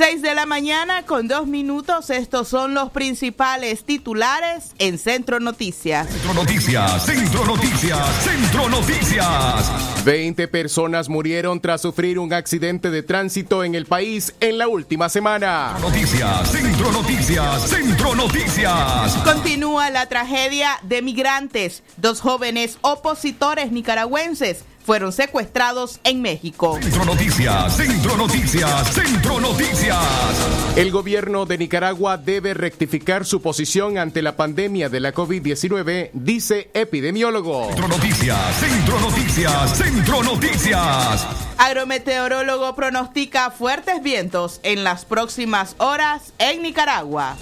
6 de la mañana con dos minutos. Estos son los principales titulares en Centro Noticias. Centro Noticias, Centro Noticias, Centro Noticias. 20 personas murieron tras sufrir un accidente de tránsito en el país en la última semana. Noticias, Centro Noticias, Centro Noticias. Continúa la tragedia de migrantes. Dos jóvenes opositores nicaragüenses fueron secuestrados en México. Centro Noticias, Centro Noticias, Centro Noticias. El gobierno de Nicaragua debe rectificar su posición ante la pandemia de la COVID-19, dice epidemiólogo. Centro Noticias, Centro Noticias, Centro Noticias. Agrometeorólogo pronostica fuertes vientos en las próximas horas en Nicaragua.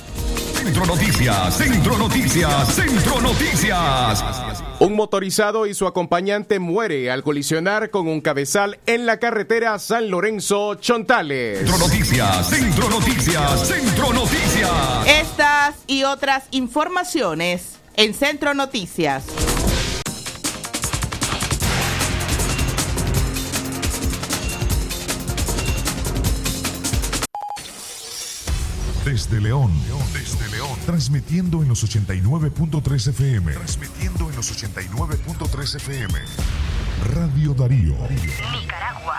Centro Noticias, Centro Noticias, Centro Noticias. Un motorizado y su acompañante muere al colisionar con un cabezal en la carretera San Lorenzo Chontales. Centro Noticias, Centro Noticias, Centro Noticias. Estas y otras informaciones en Centro Noticias. Desde León, León, transmitiendo en los 89.3 FM. Transmitiendo en los 89.3 FM. Radio Darío. Nicaragua.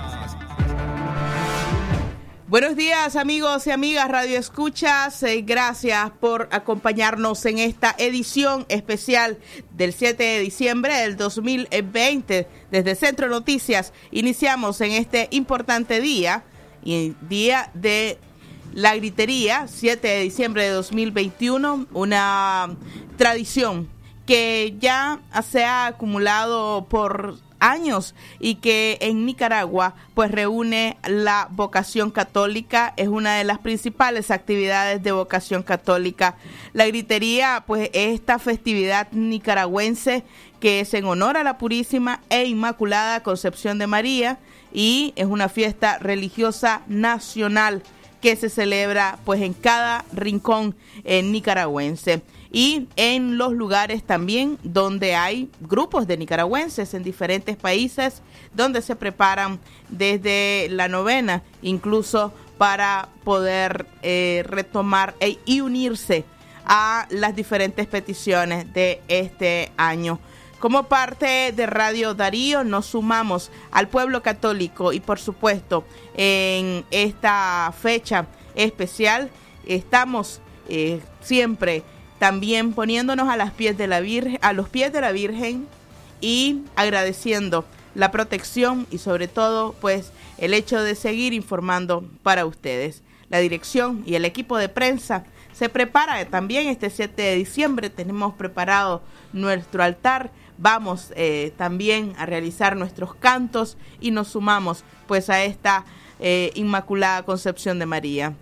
Buenos días amigos y amigas Radio Escuchas, eh, gracias por acompañarnos en esta edición especial del 7 de diciembre del 2020 desde Centro Noticias. Iniciamos en este importante día, y día de la gritería, 7 de diciembre de 2021, una tradición que ya se ha acumulado por años y que en Nicaragua pues reúne la vocación católica, es una de las principales actividades de vocación católica. La gritería pues es esta festividad nicaragüense que es en honor a la Purísima e Inmaculada Concepción de María y es una fiesta religiosa nacional que se celebra pues en cada rincón en nicaragüense y en los lugares también donde hay grupos de nicaragüenses en diferentes países donde se preparan desde la novena incluso para poder eh, retomar e, y unirse a las diferentes peticiones de este año. Como parte de Radio Darío nos sumamos al pueblo católico y por supuesto en esta fecha especial estamos eh, siempre también poniéndonos a, las pies de la Virgen, a los pies de la Virgen y agradeciendo la protección y sobre todo pues el hecho de seguir informando para ustedes. La dirección y el equipo de prensa se prepara también este 7 de diciembre, tenemos preparado nuestro altar, vamos eh, también a realizar nuestros cantos y nos sumamos pues a esta eh, Inmaculada Concepción de María.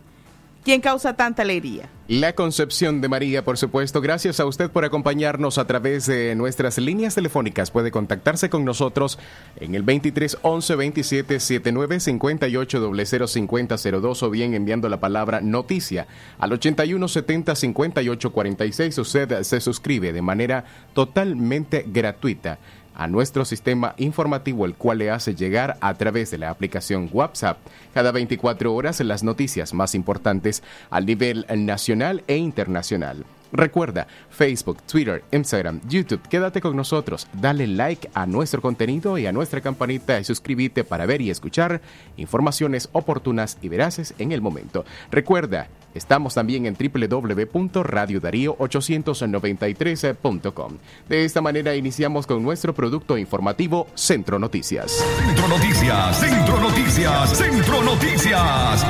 ¿Quién causa tanta alegría? La Concepción de María, por supuesto. Gracias a usted por acompañarnos a través de nuestras líneas telefónicas. Puede contactarse con nosotros en el 23 11 27 79 58 005002 o bien enviando la palabra noticia al 81 70 58 46. Usted se suscribe de manera totalmente gratuita a nuestro sistema informativo, el cual le hace llegar a través de la aplicación WhatsApp cada 24 horas las noticias más importantes al nivel nacional e internacional. Recuerda, Facebook, Twitter, Instagram, YouTube, quédate con nosotros, dale like a nuestro contenido y a nuestra campanita y suscríbete para ver y escuchar informaciones oportunas y veraces en el momento. Recuerda, estamos también en www.radiodarío893.com. De esta manera iniciamos con nuestro producto informativo Centro Noticias. Centro Noticias, Centro Noticias, Centro Noticias.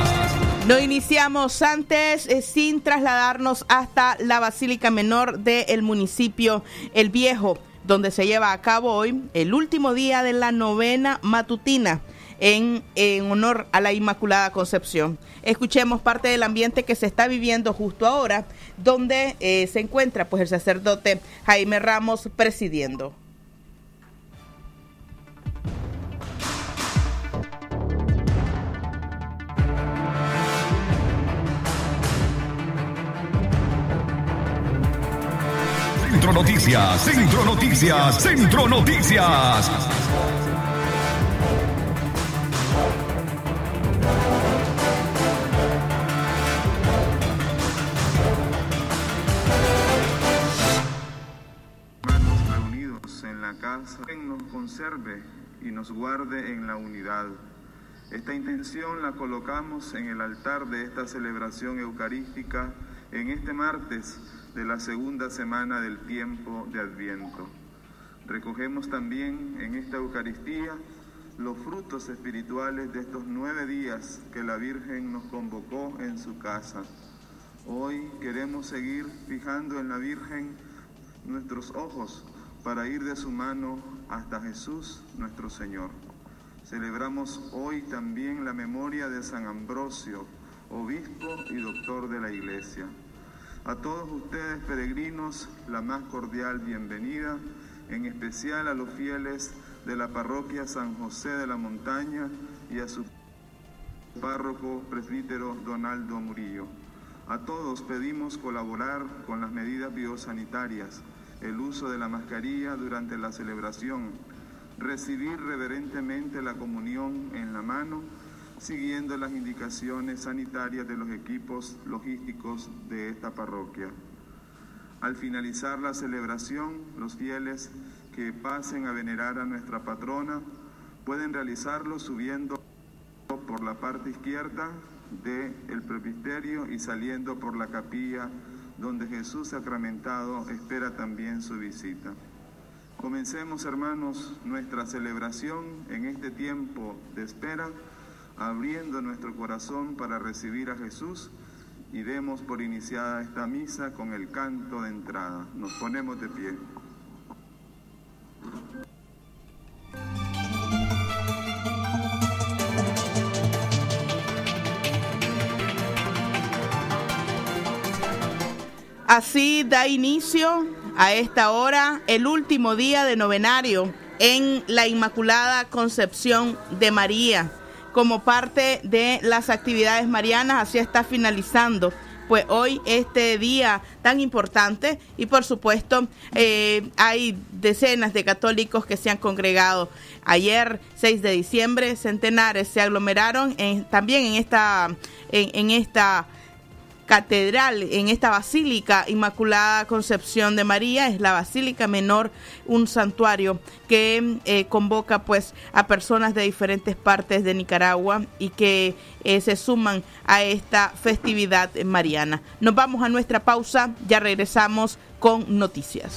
Lo iniciamos antes eh, sin trasladarnos hasta la Basílica Menor del municipio El Viejo, donde se lleva a cabo hoy el último día de la novena matutina en, honor a la Inmaculada Concepción. Escuchemos parte del ambiente que se está viviendo justo ahora, donde eh, se encuentra pues el sacerdote Jaime Ramos presidiendo. Centro Noticias, Centro Noticias, Centro Noticias. La casa, nos conserve y nos guarde en la unidad. Esta intención la colocamos en el altar de esta celebración eucarística en este martes de la segunda semana del tiempo de Adviento. Recogemos también en esta Eucaristía los frutos espirituales de estos nueve días que la Virgen nos convocó en su casa. Hoy queremos seguir fijando en la Virgen nuestros ojos para ir de su mano hasta Jesús nuestro Señor. Celebramos hoy también la memoria de San Ambrosio, obispo y doctor de la Iglesia. A todos ustedes, peregrinos, la más cordial bienvenida, en especial a los fieles de la parroquia San José de la Montaña y a su párroco presbítero Donaldo Murillo. A todos pedimos colaborar con las medidas biosanitarias, el uso de la mascarilla durante la celebración, recibir reverentemente la comunión en la mano, siguiendo las indicaciones sanitarias de los equipos logísticos de esta parroquia. Al finalizar la celebración, los fieles que pasen a venerar a nuestra patrona pueden realizarlo subiendo por la parte izquierda del el presbiterio y saliendo por la capilla donde Jesús sacramentado espera también su visita. Comencemos, hermanos, nuestra celebración en este tiempo de espera abriendo nuestro corazón para recibir a Jesús y demos por iniciada esta misa con el canto de entrada. Nos ponemos de pie. Así da inicio a esta hora el último día de novenario en la Inmaculada Concepción de María como parte de las actividades marianas. Así está finalizando pues hoy este día tan importante y por supuesto eh, hay decenas de católicos que se han congregado. Ayer 6 de diciembre centenares se aglomeraron también en esta en esta catedral, en esta Basílica Inmaculada Concepción de María, es la Basílica Menor, un santuario que eh, convoca pues a personas de diferentes partes de Nicaragua y que eh, se suman a esta festividad mariana. Nos vamos a nuestra pausa, ya regresamos con noticias.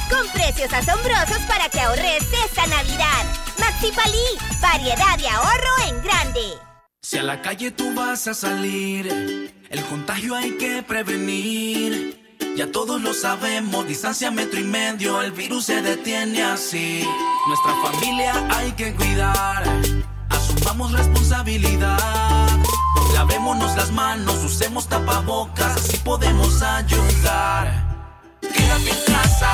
con precios asombrosos para que ahorres esta Navidad. Maxi Palí, variedad de ahorro en grande. Si a la calle tú vas a salir, el contagio hay que prevenir. Ya todos lo sabemos, distancia metro y medio, el virus se detiene así. Nuestra familia hay que cuidar, asumamos responsabilidad. Lavémonos las manos, usemos tapabocas, así podemos ayudar. Quédate en casa,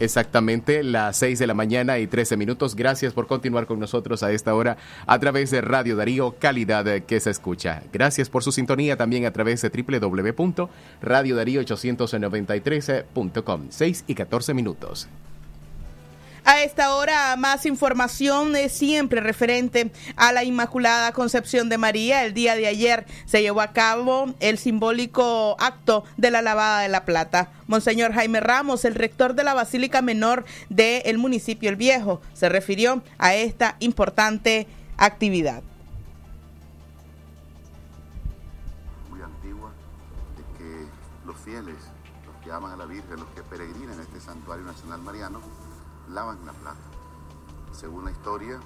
Exactamente las 6 de la mañana y 13 minutos. Gracias por continuar con nosotros a esta hora a través de Radio Darío, calidad que se escucha. Gracias por su sintonía también a través de www.radiodarío893.com. 6 y 14 minutos. A esta hora, más información es siempre referente a la Inmaculada Concepción de María. El día de ayer se llevó a cabo el simbólico acto de la lavada de la plata. Monseñor Jaime Ramos, el rector de la Basílica Menor del municipio El Viejo, se refirió a esta importante actividad. Muy antigua, de que los fieles, los que aman a la Virgen, los que peregrinan este santuario nacional mariano, lavan la plata. Según la historia,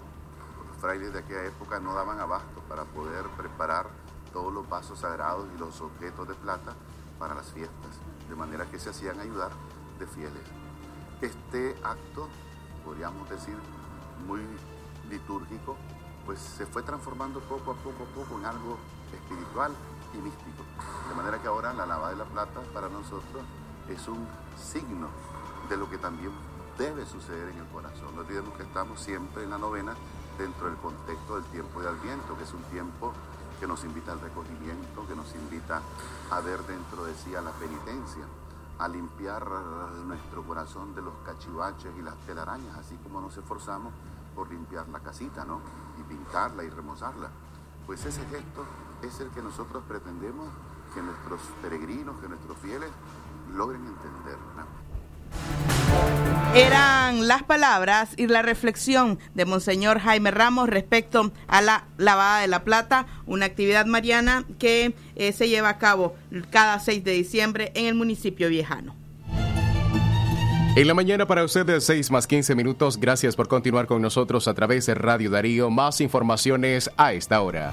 los frailes de aquella época no daban abasto para poder preparar todos los vasos sagrados y los objetos de plata para las fiestas, de manera que se hacían ayudar de fieles. Este acto, podríamos decir, muy litúrgico, pues se fue transformando poco a poco poco en algo espiritual y místico. De manera que ahora la lava de la plata para nosotros es un signo de lo que también debe suceder en el corazón. No olvidemos que estamos siempre en la novena dentro del contexto del tiempo de Adviento, que es un tiempo que nos invita al recogimiento, que nos invita a ver dentro de sí a la penitencia, a limpiar nuestro corazón de los cachivaches y las telarañas, así como nos esforzamos por limpiar la casita, ¿no? Y pintarla y remozarla. Pues ese gesto es el que nosotros pretendemos que nuestros peregrinos, que nuestros fieles logren entender. ¿no? Eran las palabras y la reflexión de Monseñor Jaime Ramos respecto a la lavada de la plata, una actividad mariana que eh, se lleva a cabo cada 6 de diciembre en el municipio viejano. En la mañana para ustedes 6 más 15 minutos. Gracias por continuar con nosotros a través de Radio Darío. Más informaciones a esta hora.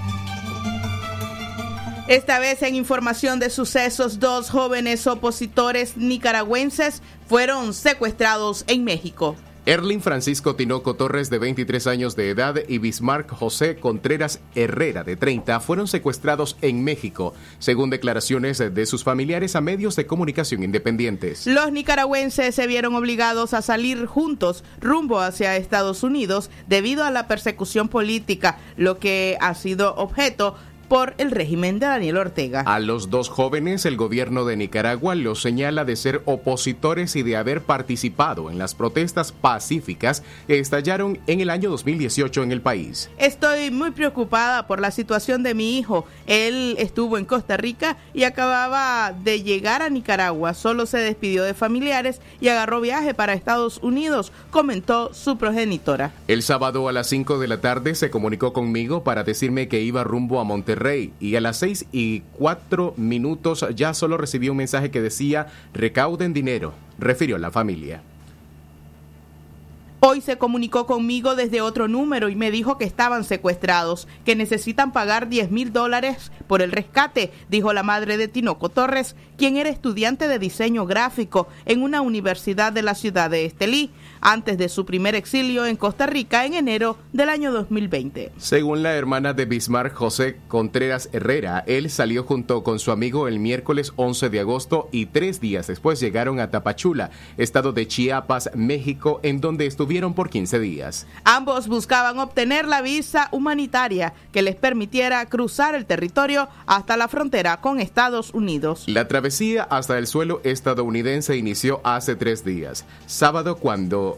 Esta vez en información de sucesos, dos jóvenes opositores nicaragüenses fueron secuestrados en México. Erling Francisco Tinoco Torres, de 23 años de edad, y Bismarck José Contreras Herrera, de 30, fueron secuestrados en México, según declaraciones de sus familiares a medios de comunicación independientes. Los nicaragüenses se vieron obligados a salir juntos rumbo hacia Estados Unidos debido a la persecución política, lo que ha sido objeto por el régimen de Daniel Ortega. A los dos jóvenes el gobierno de Nicaragua los señala de ser opositores y de haber participado en las protestas pacíficas que estallaron en el año 2018 en el país. Estoy muy preocupada por la situación de mi hijo. Él estuvo en Costa Rica y acababa de llegar a Nicaragua. Solo se despidió de familiares y agarró viaje para Estados Unidos, comentó su progenitora. El sábado a las 5 de la tarde se comunicó conmigo para decirme que iba rumbo a Monterrey Rey y a las 6 y 4 minutos ya solo recibí un mensaje que decía recauden dinero, refirió la familia. Hoy se comunicó conmigo desde otro número y me dijo que estaban secuestrados, que necesitan pagar 10 mil dólares por el rescate, dijo la madre de Tinoco Torres, quien era estudiante de diseño gráfico en una universidad de la ciudad de Estelí. Antes de su primer exilio en Costa Rica en enero del año 2020. Según la hermana de Bismarck, José Contreras Herrera, él salió junto con su amigo el miércoles 11 de agosto y tres días después llegaron a Tapachula, estado de Chiapas, México, en donde estuvieron por 15 días. Ambos buscaban obtener la visa humanitaria que les permitiera cruzar el territorio hasta la frontera con Estados Unidos. La travesía hasta el suelo estadounidense inició hace tres días, sábado cuando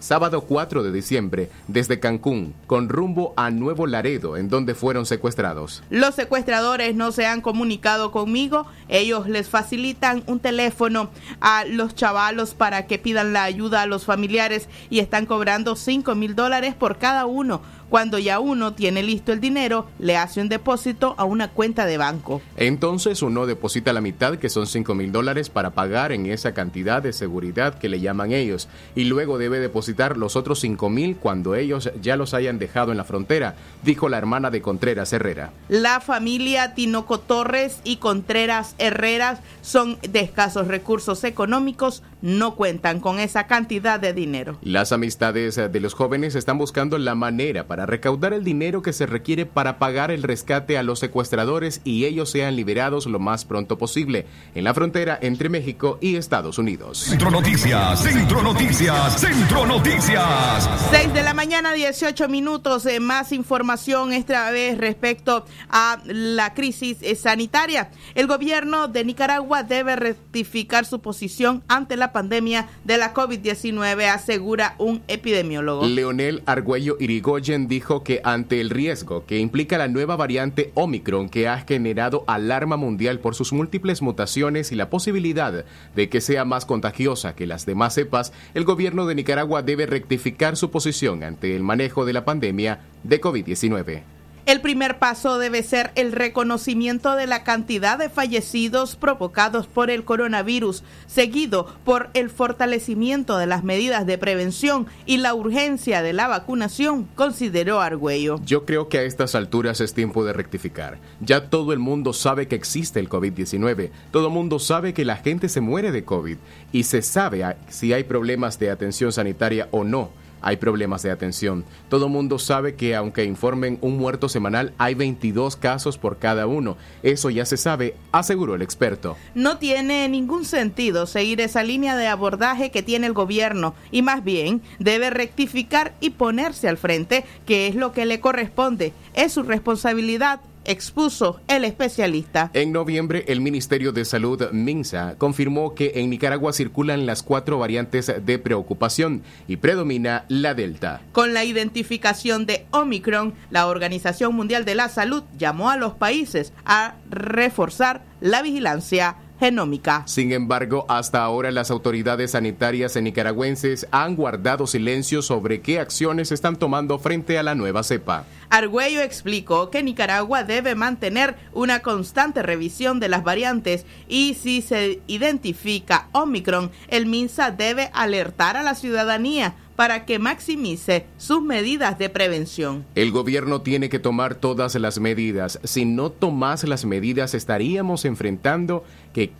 sábado 4 de diciembre, desde Cancún, con rumbo a Nuevo Laredo, en donde fueron secuestrados. Los secuestradores no se han comunicado conmigo, ellos les facilitan un teléfono a los chavalos para que pidan la ayuda a los familiares y están cobrando 5 mil dólares por cada uno cuando ya uno tiene listo el dinero, le hace un depósito a una cuenta de banco. Entonces uno deposita la mitad, que son 5 mil dólares, para pagar en esa cantidad de seguridad que le llaman ellos. Y luego debe depositar los otros 5 mil cuando ellos ya los hayan dejado en la frontera, dijo la hermana de Contreras Herrera. La familia Tinoco Torres y Contreras Herreras son de escasos recursos económicos, no cuentan con esa cantidad de dinero. Las amistades de los jóvenes están buscando la manera para recaudar el dinero que se requiere para pagar el rescate a los secuestradores y ellos sean liberados lo más pronto posible en la frontera entre México y Estados Unidos. Centro Noticias, Centro Noticias, Centro Noticias. 6 de la mañana, 18 minutos. Eh, más información esta vez respecto a la crisis eh, sanitaria. El gobierno de Nicaragua debe rectificar su posición ante la pandemia de la COVID-19, asegura un epidemiólogo. Leonel Argüello Irigoyen dijo que ante el riesgo que implica la nueva variante Omicron que ha generado alarma mundial por sus múltiples mutaciones y la posibilidad de que sea más contagiosa que las demás cepas, el gobierno de Nicaragua debe rectificar su posición ante el manejo de la pandemia de COVID-19. El primer paso debe ser el reconocimiento de la cantidad de fallecidos provocados por el coronavirus, seguido por el fortalecimiento de las medidas de prevención y la urgencia de la vacunación, consideró Argüello. Yo creo que a estas alturas es tiempo de rectificar. Ya todo el mundo sabe que existe el COVID-19, todo el mundo sabe que la gente se muere de COVID y se sabe si hay problemas de atención sanitaria o no hay problemas de atención. Todo mundo sabe que aunque informen un muerto semanal, hay 22 casos por cada uno. Eso ya se sabe, aseguró el experto. No tiene ningún sentido seguir esa línea de abordaje que tiene el gobierno y más bien debe rectificar y ponerse al frente, que es lo que le corresponde. Es su responsabilidad expuso el especialista. En noviembre, el Ministerio de Salud, MINSA, confirmó que en Nicaragua circulan las cuatro variantes de preocupación y predomina la Delta. Con la identificación de Omicron, la Organización Mundial de la Salud llamó a los países a reforzar la vigilancia genómica. Sin embargo, hasta ahora las autoridades sanitarias nicaragüenses han guardado silencio sobre qué acciones están tomando frente a la nueva cepa. Argüello explicó que Nicaragua debe mantener una constante revisión de las variantes y si se identifica Omicron, el MINSA debe alertar a la ciudadanía para que maximice sus medidas de prevención. El gobierno tiene que tomar todas las medidas. Si no tomas las medidas, estaríamos enfrentando que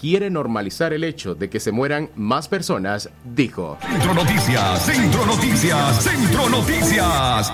quiere normalizar el hecho de que se mueran más personas, dijo. Centro Noticias, Centro Noticias, Centro Noticias.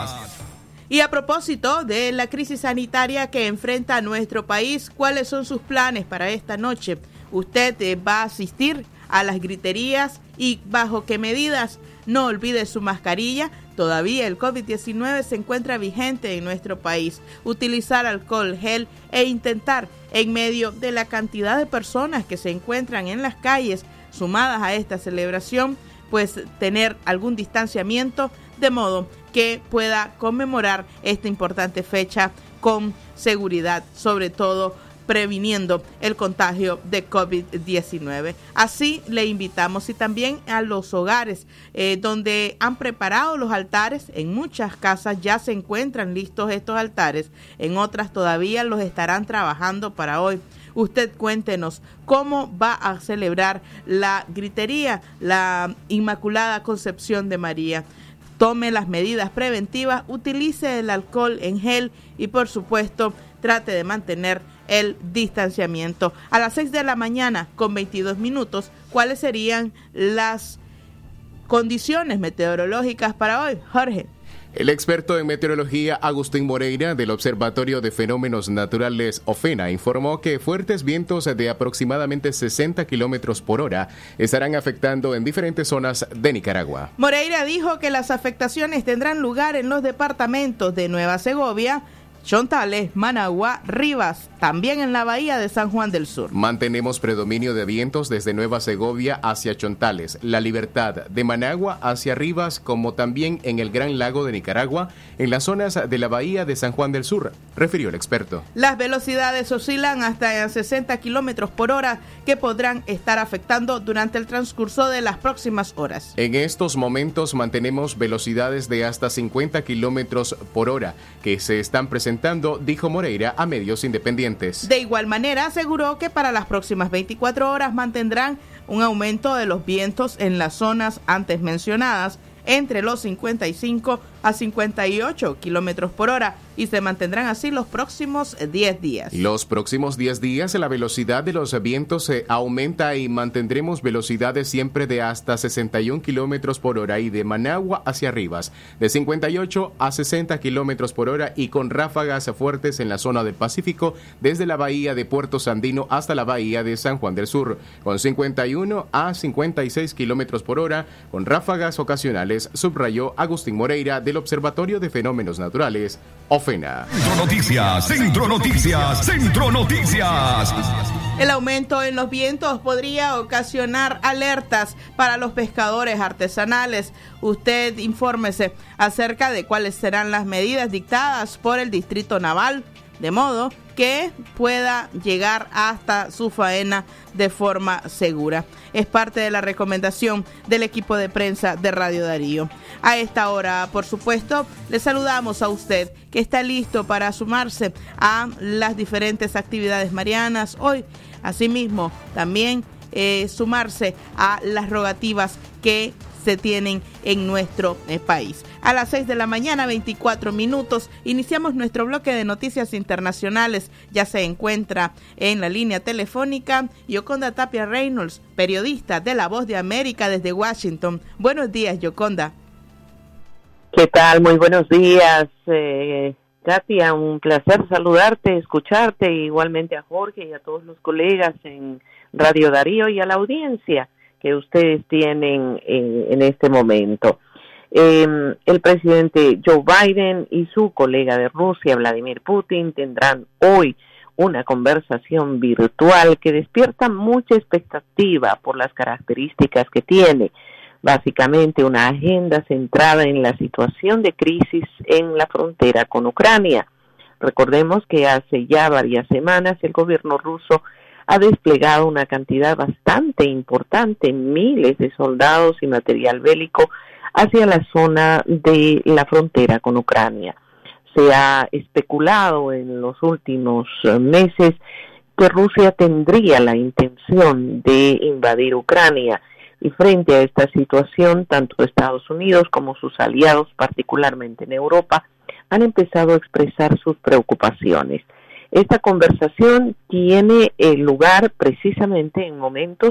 Y a propósito de la crisis sanitaria que enfrenta nuestro país, ¿cuáles son sus planes para esta noche? ¿Usted eh, va a asistir a las griterías y bajo qué medidas? No olvide su mascarilla. Todavía el COVID-19 se encuentra vigente en nuestro país. Utilizar alcohol, gel e intentar, en medio de la cantidad de personas que se encuentran en las calles sumadas a esta celebración, pues tener algún distanciamiento de modo que pueda conmemorar esta importante fecha con seguridad, sobre todo previniendo el contagio de COVID-19. Así le invitamos y también a los hogares eh, donde han preparado los altares. En muchas casas ya se encuentran listos estos altares, en otras todavía los estarán trabajando para hoy. Usted cuéntenos cómo va a celebrar la gritería, la Inmaculada Concepción de María tome las medidas preventivas, utilice el alcohol en gel y por supuesto trate de mantener el distanciamiento. A las 6 de la mañana con 22 minutos, ¿cuáles serían las condiciones meteorológicas para hoy. Jorge. El experto en meteorología Agustín Moreira del Observatorio de Fenómenos Naturales OFENA informó que fuertes vientos de aproximadamente 60 kilómetros por hora estarán afectando en diferentes zonas de Nicaragua. Moreira dijo que las afectaciones tendrán lugar en los departamentos de Nueva Segovia, Chontales, Managua, Rivas, también en la bahía de San Juan del Sur. Mantenemos predominio de vientos desde Nueva Segovia hacia Chontales, La Libertad, de Managua hacia Rivas, como también en el Gran Lago de Nicaragua, en las zonas de la bahía de San Juan del Sur, refirió el experto. Las velocidades oscilan hasta 60 kilómetros por hora que podrán estar afectando durante el transcurso de las próximas horas. En estos momentos mantenemos velocidades de hasta 50 kilómetros por hora que se están presentando dijo Moreira a medios independientes. De igual manera, aseguró que para las próximas 24 horas mantendrán un aumento de los vientos en las zonas antes mencionadas entre los 55 a 58 kilómetros por hora y se mantendrán así los próximos 10 días. Los próximos 10 días la velocidad de los vientos se aumenta y mantendremos velocidades siempre de hasta 61 kilómetros por hora y de Managua hacia Rivas, de 58 a 60 kilómetros por hora y con ráfagas fuertes en la zona del Pacífico desde la bahía de Puerto Sandino hasta la bahía de San Juan del Sur, con 51 a 56 kilómetros por hora, con ráfagas ocasionales, subrayó Agustín Moreira del Observatorio de Fenómenos Naturales, Centro Noticias, Centro Noticias, Centro Noticias. El aumento en los vientos podría ocasionar alertas para los pescadores artesanales. Usted infórmese acerca de cuáles serán las medidas dictadas por el Distrito Naval, de modo que pueda llegar hasta su faena de forma segura. Es parte de la recomendación del equipo de prensa de Radio Darío. A esta hora, por supuesto, le saludamos a usted que está listo para sumarse a las diferentes actividades marianas hoy. Asimismo, también eh, sumarse a las rogativas que se tienen en nuestro eh, país. A las 6 de la mañana, 24 minutos, iniciamos nuestro bloque de noticias internacionales. Ya se encuentra en la línea telefónica Yoconda Tapia Reynolds, periodista de La Voz de América desde Washington. Buenos días, Yoconda. ¿Qué tal? Muy buenos días, eh, Katia. Un placer saludarte, escucharte, igualmente a Jorge y a todos los colegas en Radio Darío y a la audiencia que ustedes tienen en este momento. Eh, el presidente Joe Biden y su colega de Rusia, Vladimir Putin, tendrán hoy una conversación virtual que despierta mucha expectativa por las características que tiene. Básicamente una agenda centrada en la situación de crisis en la frontera con Ucrania. Recordemos que hace ya varias semanas el gobierno ruso ha desplegado una cantidad bastante importante, miles de soldados y material bélico hacia la zona de la frontera con Ucrania. Se ha especulado en los últimos eh, meses que Rusia tendría la intención de invadir Ucrania y frente a esta situación, tanto Estados Unidos como sus aliados, particularmente en Europa, han empezado a expresar sus preocupaciones. Esta conversación tiene eh, lugar precisamente en momentos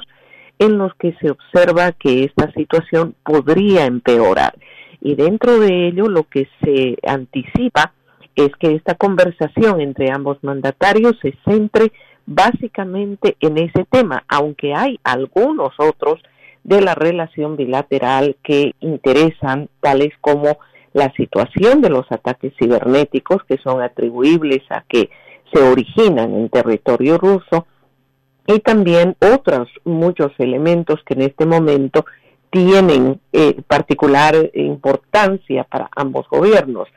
en los que se observa que esta situación podría empeorar. Y dentro de ello lo que se anticipa es que esta conversación entre ambos mandatarios se centre básicamente en ese tema, aunque hay algunos otros de la relación bilateral que interesan, tales como la situación de los ataques cibernéticos que son atribuibles a que se originan en territorio ruso y también otros muchos elementos que en este momento tienen eh, particular importancia para ambos gobiernos.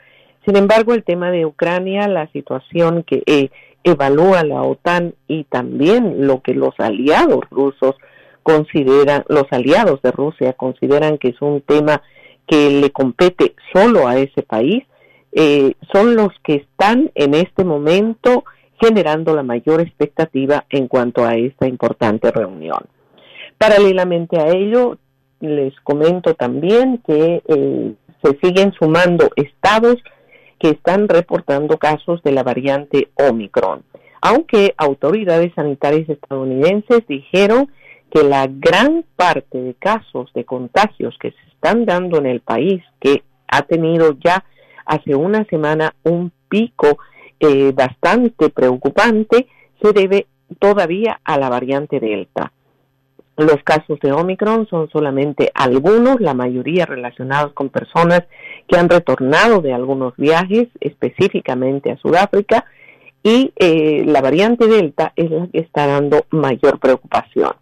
Sin embargo, el tema de Ucrania, la situación que eh, evalúa la OTAN y también lo que los aliados rusos consideran, los aliados de Rusia consideran que es un tema que le compete solo a ese país, eh, son los que están en este momento generando la mayor expectativa en cuanto a esta importante reunión. Paralelamente a ello, les comento también que eh, se siguen sumando estados que están reportando casos de la variante Omicron, aunque autoridades sanitarias estadounidenses dijeron que la gran parte de casos de contagios que se están dando en el país, que ha tenido ya hace una semana un pico eh, bastante preocupante, se debe todavía a la variante Delta. Los casos de Omicron son solamente algunos, la mayoría relacionados con personas que han retornado de algunos viajes, específicamente a Sudáfrica, y eh, la variante Delta es la que está dando mayor preocupación.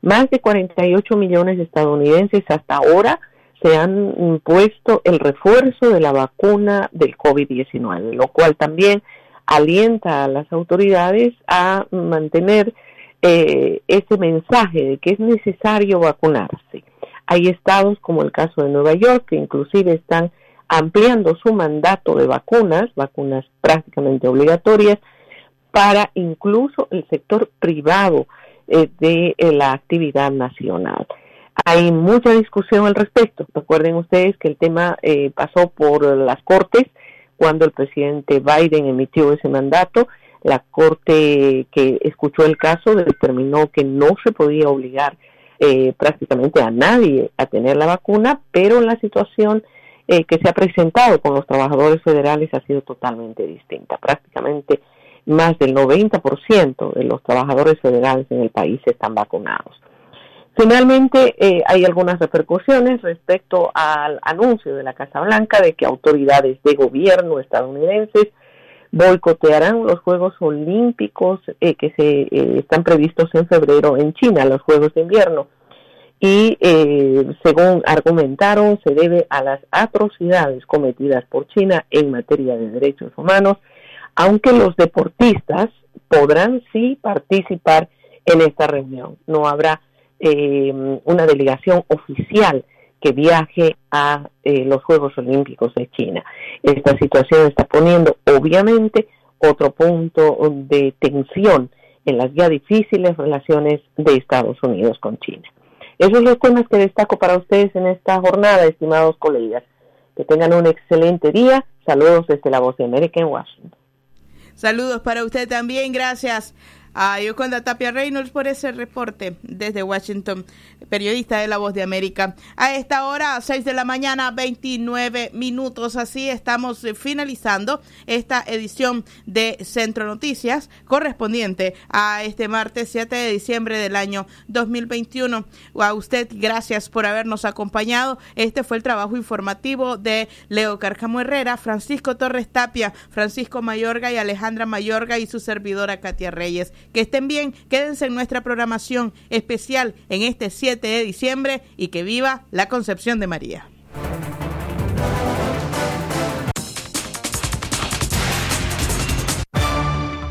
Más de 48 millones de estadounidenses hasta ahora se han puesto el refuerzo de la vacuna del COVID-19, lo cual también alienta a las autoridades a mantener eh, ese mensaje de que es necesario vacunarse. Hay estados como el caso de Nueva York que inclusive están ampliando su mandato de vacunas, vacunas prácticamente obligatorias, para incluso el sector privado eh, de eh, la actividad nacional. Hay mucha discusión al respecto. Recuerden ustedes que el tema eh, pasó por las Cortes cuando el presidente Biden emitió ese mandato. La Corte que escuchó el caso determinó que no se podía obligar prácticamente a nadie a tener la vacuna, pero la situación que se ha presentado con los trabajadores federales ha sido totalmente distinta. Prácticamente más del 90% de los trabajadores federales en el país están vacunados. Finalmente, eh, hay algunas repercusiones respecto al anuncio de la Casa Blanca de que autoridades de gobierno estadounidenses boicotearán los Juegos Olímpicos eh, que se eh, están previstos en febrero en China, los Juegos de Invierno. Y según argumentaron, se debe a las atrocidades cometidas por China en materia de derechos humanos aunque los deportistas podrán sí participar en esta reunión. No habrá eh, una delegación oficial que viaje a eh, los Juegos Olímpicos de China. Esta situación está poniendo, obviamente, otro punto de tensión en las ya difíciles relaciones de Estados Unidos con China. Esos son los temas que destaco para ustedes en esta jornada, estimados colegas. Que tengan un excelente día. Saludos desde la Voz de América en Washington. Saludos para usted también, gracias a Yoconda Tapia Reynolds por ese reporte desde Washington, periodista de La Voz de América. A esta hora, 6 de la mañana, 29 minutos. Así estamos eh, finalizando esta edición de Centro Noticias correspondiente a este martes 7 de diciembre del año 2021. A usted, gracias por habernos acompañado. Este fue el trabajo informativo de Leo Carcamo Herrera, Francisco Torres Tapia, Francisco Mayorga y Alejandra Mayorga y su servidora Katia Reyes. Que estén bien, quédense en nuestra programación especial en este 7 de diciembre y que viva la Concepción de María.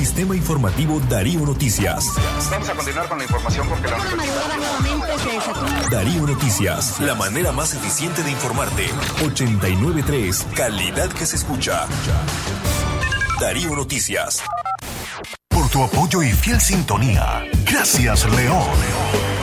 Sistema Informativo Darío Noticias. Vamos a continuar con la información porque la Darío Noticias, la manera más eficiente de informarte. 893, calidad que se escucha. Darío Noticias. Por tu apoyo y fiel sintonía. Gracias, León.